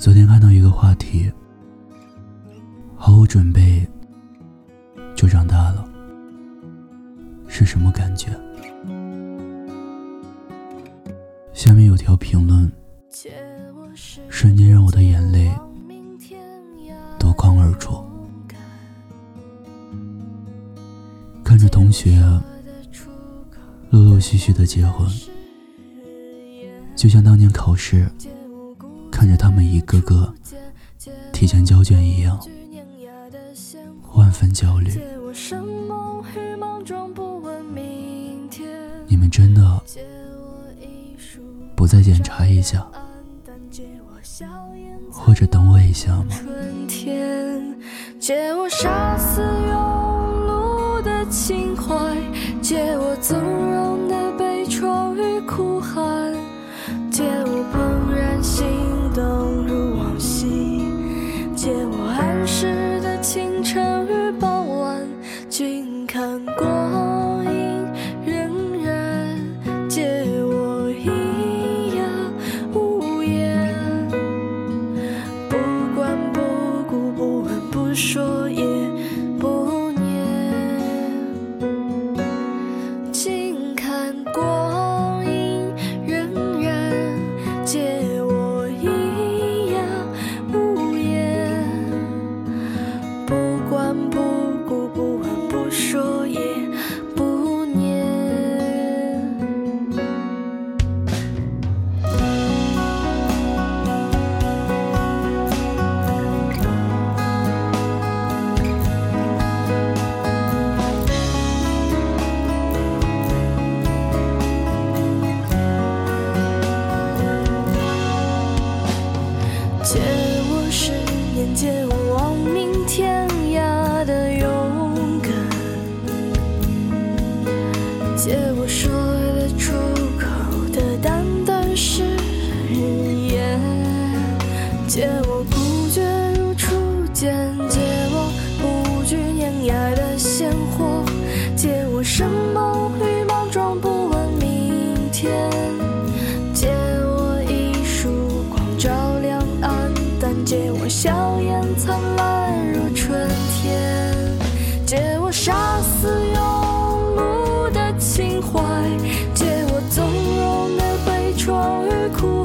昨天看到一个话题，毫无准备就长大了，是什么感觉？下面有条评论，瞬间让我的眼泪夺眶而出。看着同学陆陆续续的结婚，就像当年考试。看着他们一个个提前交卷一样，万分焦虑。你们真的不再检查一下，或者等我一下吗？借我杀死看过。鲜活，借我生猛与莽撞，不问明天，借我一束光照亮暗淡，借我笑颜灿烂如春天，借我杀死庸碌的情怀，借我纵容的悲怆与哭